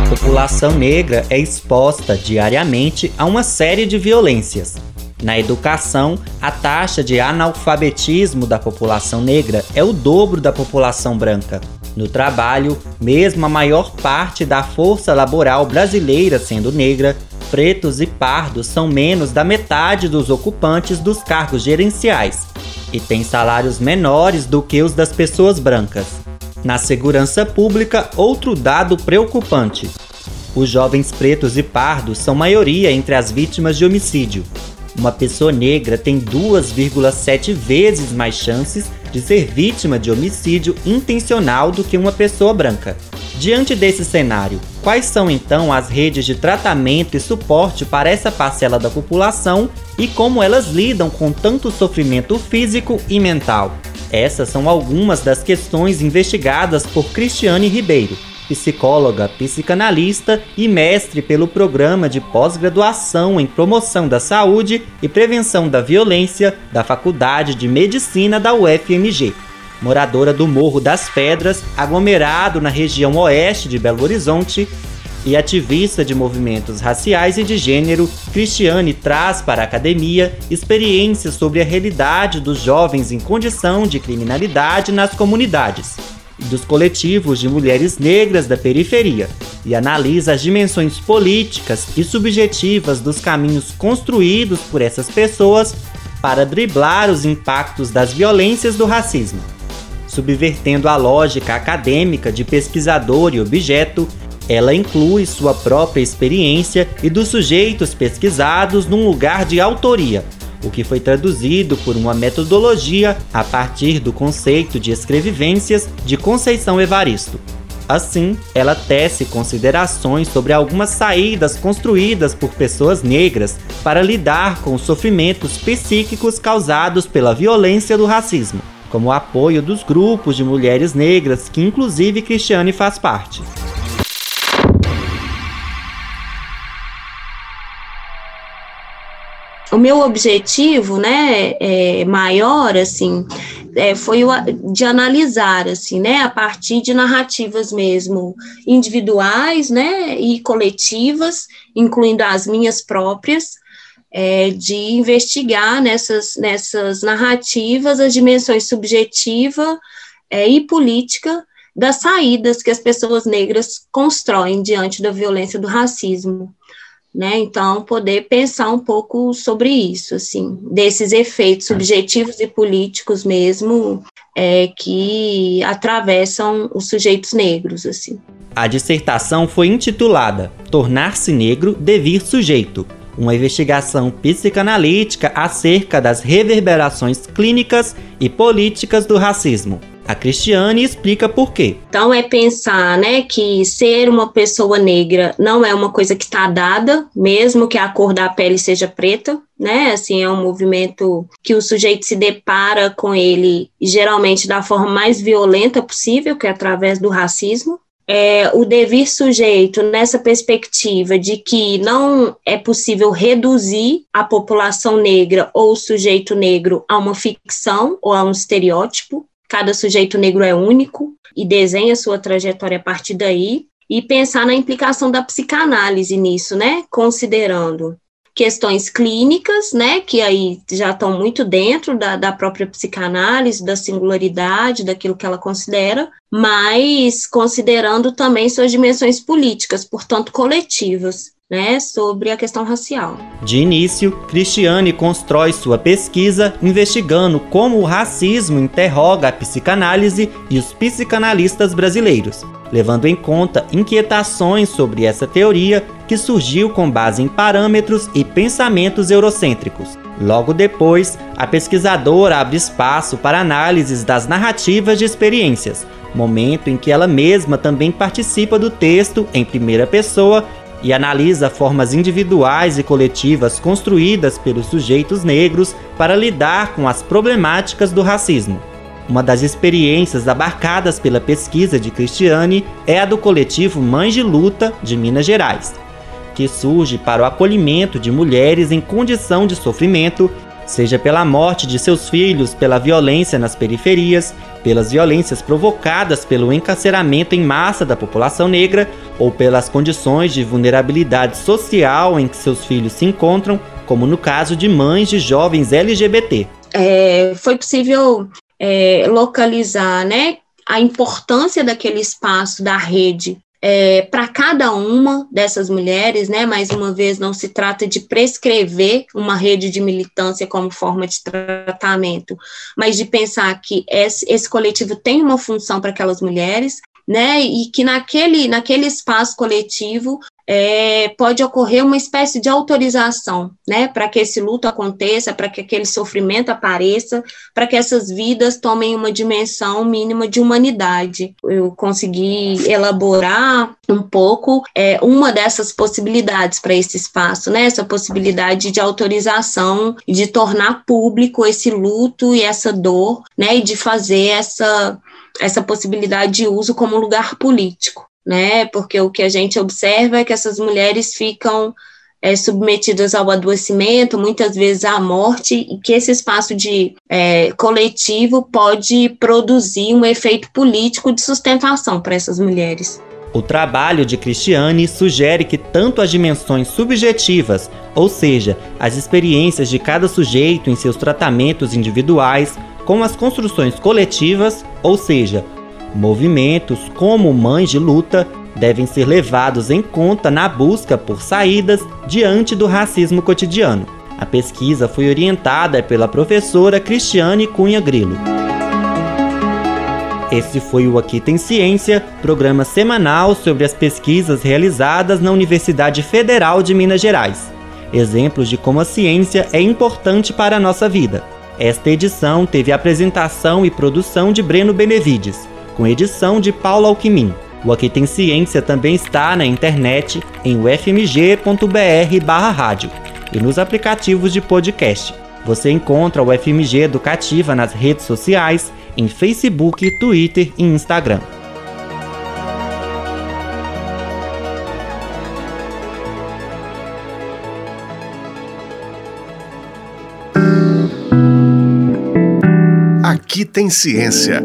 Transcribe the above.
População negra é exposta diariamente a uma série de violências. Na educação, a taxa de analfabetismo da população negra é o dobro da população branca. No trabalho, mesmo a maior parte da força laboral brasileira sendo negra, pretos e pardos são menos da metade dos ocupantes dos cargos gerenciais e têm salários menores do que os das pessoas brancas. Na segurança pública, outro dado preocupante: os jovens pretos e pardos são maioria entre as vítimas de homicídio. Uma pessoa negra tem 2,7 vezes mais chances de ser vítima de homicídio intencional do que uma pessoa branca. Diante desse cenário, quais são então as redes de tratamento e suporte para essa parcela da população e como elas lidam com tanto sofrimento físico e mental? Essas são algumas das questões investigadas por Cristiane Ribeiro, psicóloga, psicanalista e mestre pelo programa de pós-graduação em promoção da saúde e prevenção da violência da Faculdade de Medicina da UFMG. Moradora do Morro das Pedras, aglomerado na região oeste de Belo Horizonte, e ativista de movimentos raciais e de gênero, Cristiane traz para a academia experiências sobre a realidade dos jovens em condição de criminalidade nas comunidades dos coletivos de mulheres negras da periferia e analisa as dimensões políticas e subjetivas dos caminhos construídos por essas pessoas para driblar os impactos das violências do racismo. Subvertendo a lógica acadêmica de pesquisador e objeto, ela inclui sua própria experiência e dos sujeitos pesquisados num lugar de autoria, o que foi traduzido por uma metodologia a partir do conceito de escrevivências de Conceição Evaristo. Assim, ela tece considerações sobre algumas saídas construídas por pessoas negras para lidar com os sofrimentos psíquicos causados pela violência do racismo, como o apoio dos grupos de mulheres negras, que inclusive Cristiane faz parte. O meu objetivo, né, é, maior, assim, é, foi o de analisar, assim, né, a partir de narrativas mesmo individuais, né, e coletivas, incluindo as minhas próprias, é, de investigar nessas, nessas narrativas as dimensões subjetiva é, e política das saídas que as pessoas negras constroem diante da violência do racismo né? Então, poder pensar um pouco sobre isso, assim, desses efeitos subjetivos e políticos mesmo é, que atravessam os sujeitos negros, assim. A dissertação foi intitulada Tornar-se Negro, Devir Sujeito, uma investigação psicanalítica acerca das reverberações clínicas e políticas do racismo. A Cristiane explica por quê. Então é pensar, né, que ser uma pessoa negra não é uma coisa que está dada, mesmo que a cor da pele seja preta, né? Assim, é um movimento que o sujeito se depara com ele geralmente da forma mais violenta possível, que é através do racismo. É, o devir sujeito nessa perspectiva de que não é possível reduzir a população negra ou o sujeito negro a uma ficção ou a um estereótipo, cada sujeito negro é único e desenha sua trajetória a partir daí, e pensar na implicação da psicanálise nisso, né? Considerando questões clínicas, né, que aí já estão muito dentro da, da própria psicanálise, da singularidade, daquilo que ela considera, mas considerando também suas dimensões políticas, portanto coletivas né, sobre a questão racial. De início, Cristiane constrói sua pesquisa investigando como o racismo interroga a psicanálise e os psicanalistas brasileiros, levando em conta inquietações sobre essa teoria que surgiu com base em parâmetros e pensamentos eurocêntricos. Logo depois, a pesquisadora abre espaço para análises das narrativas de experiências, momento em que ela mesma também participa do texto em primeira pessoa e analisa formas individuais e coletivas construídas pelos sujeitos negros para lidar com as problemáticas do racismo. Uma das experiências abarcadas pela pesquisa de Cristiane é a do coletivo Mães de Luta de Minas Gerais, que surge para o acolhimento de mulheres em condição de sofrimento, seja pela morte de seus filhos, pela violência nas periferias, pelas violências provocadas pelo encarceramento em massa da população negra ou pelas condições de vulnerabilidade social em que seus filhos se encontram, como no caso de mães de jovens LGBT. É, foi possível é, localizar né, a importância daquele espaço da rede é, para cada uma dessas mulheres, né? Mais uma vez, não se trata de prescrever uma rede de militância como forma de tratamento, mas de pensar que esse, esse coletivo tem uma função para aquelas mulheres, né? E que naquele, naquele espaço coletivo é, pode ocorrer uma espécie de autorização, né, para que esse luto aconteça, para que aquele sofrimento apareça, para que essas vidas tomem uma dimensão mínima de humanidade. Eu consegui elaborar um pouco é, uma dessas possibilidades para esse espaço, né, essa possibilidade de autorização, de tornar público esse luto e essa dor, né, e de fazer essa essa possibilidade de uso como lugar político né? Porque o que a gente observa é que essas mulheres ficam é, submetidas ao adoecimento, muitas vezes à morte, e que esse espaço de é, coletivo pode produzir um efeito político de sustentação para essas mulheres. O trabalho de Cristiane sugere que tanto as dimensões subjetivas, ou seja, as experiências de cada sujeito em seus tratamentos individuais, como as construções coletivas, ou seja, Movimentos como Mães de Luta devem ser levados em conta na busca por saídas diante do racismo cotidiano. A pesquisa foi orientada pela professora Cristiane Cunha Grilo. Esse foi o Aqui Tem Ciência, programa semanal sobre as pesquisas realizadas na Universidade Federal de Minas Gerais. Exemplos de como a ciência é importante para a nossa vida. Esta edição teve apresentação e produção de Breno Benevides com edição de Paulo Alquimim. O Aqui Tem Ciência também está na internet em ufmg.br/rádio e nos aplicativos de podcast. Você encontra o FMG Educativa nas redes sociais, em Facebook, Twitter e Instagram. Aqui tem ciência.